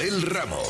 Abel Ramos.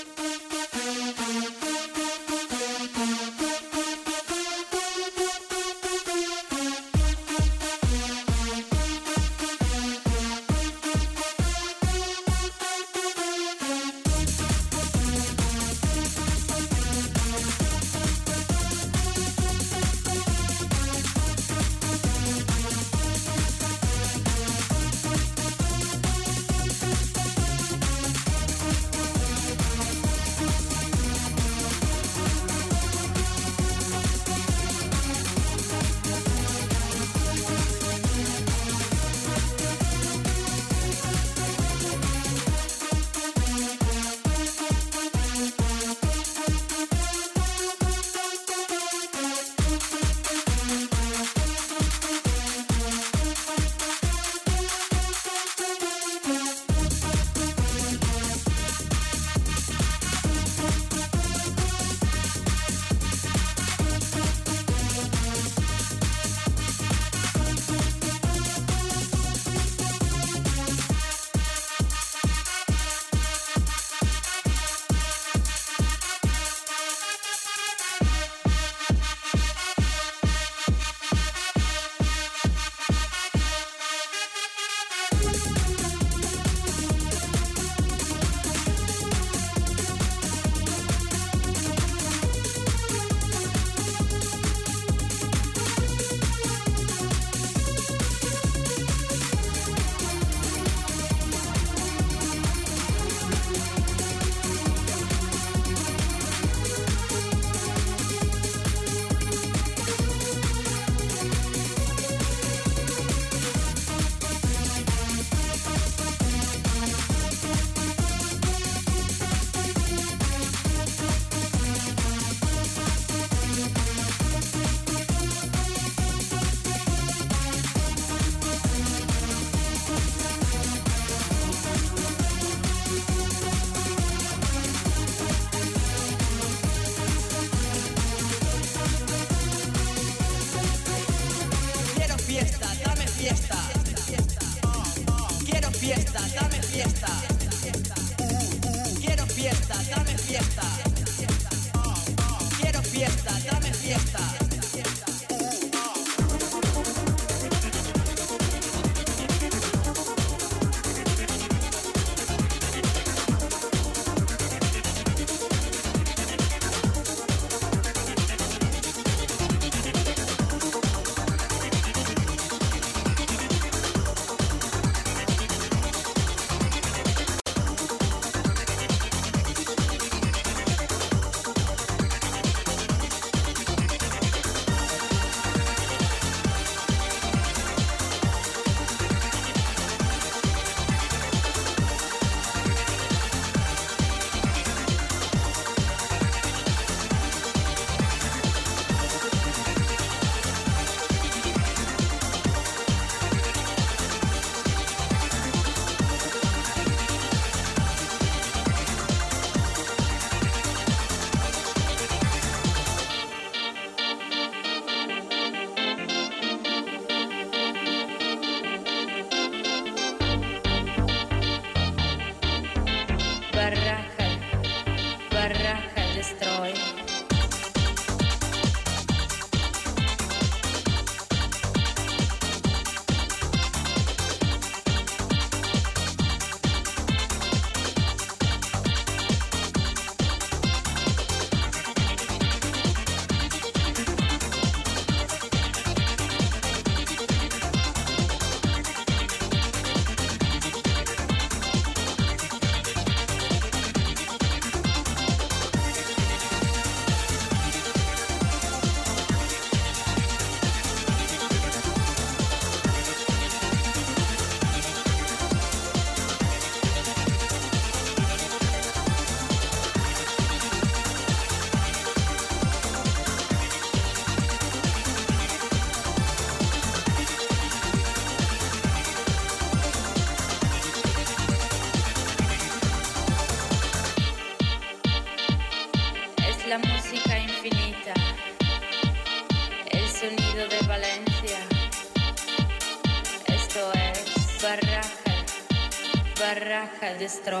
Destroy.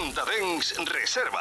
Los 40 Dens Reserva.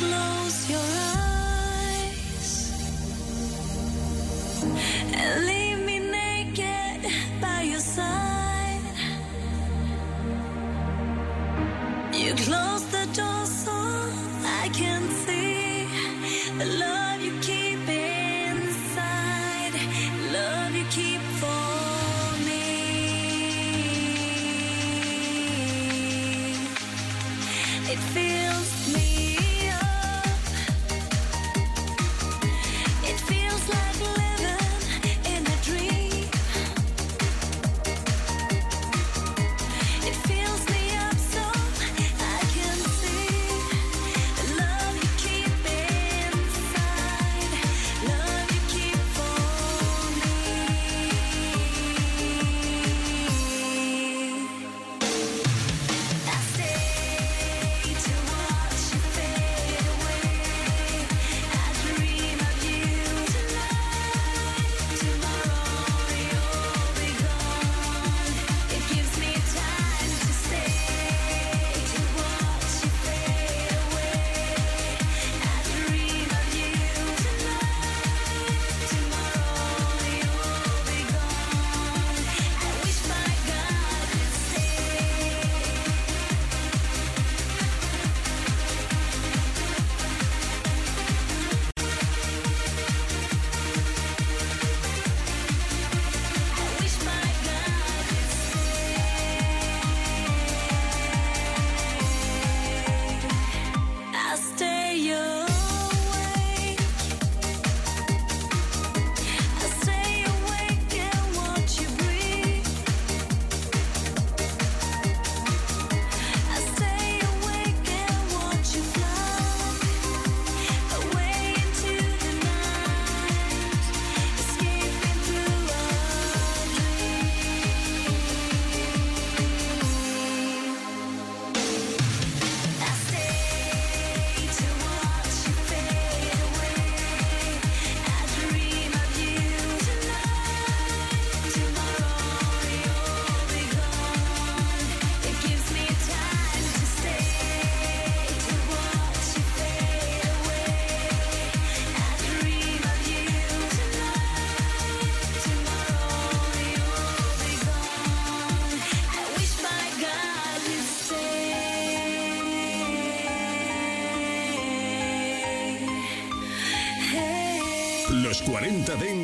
Close your eyes.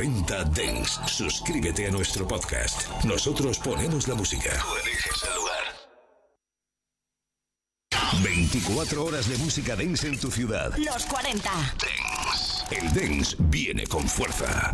40 Dens, suscríbete a nuestro podcast. Nosotros ponemos la música. Tú eliges el lugar. 24 horas de música dance en tu ciudad. Los 40. El dance viene con fuerza.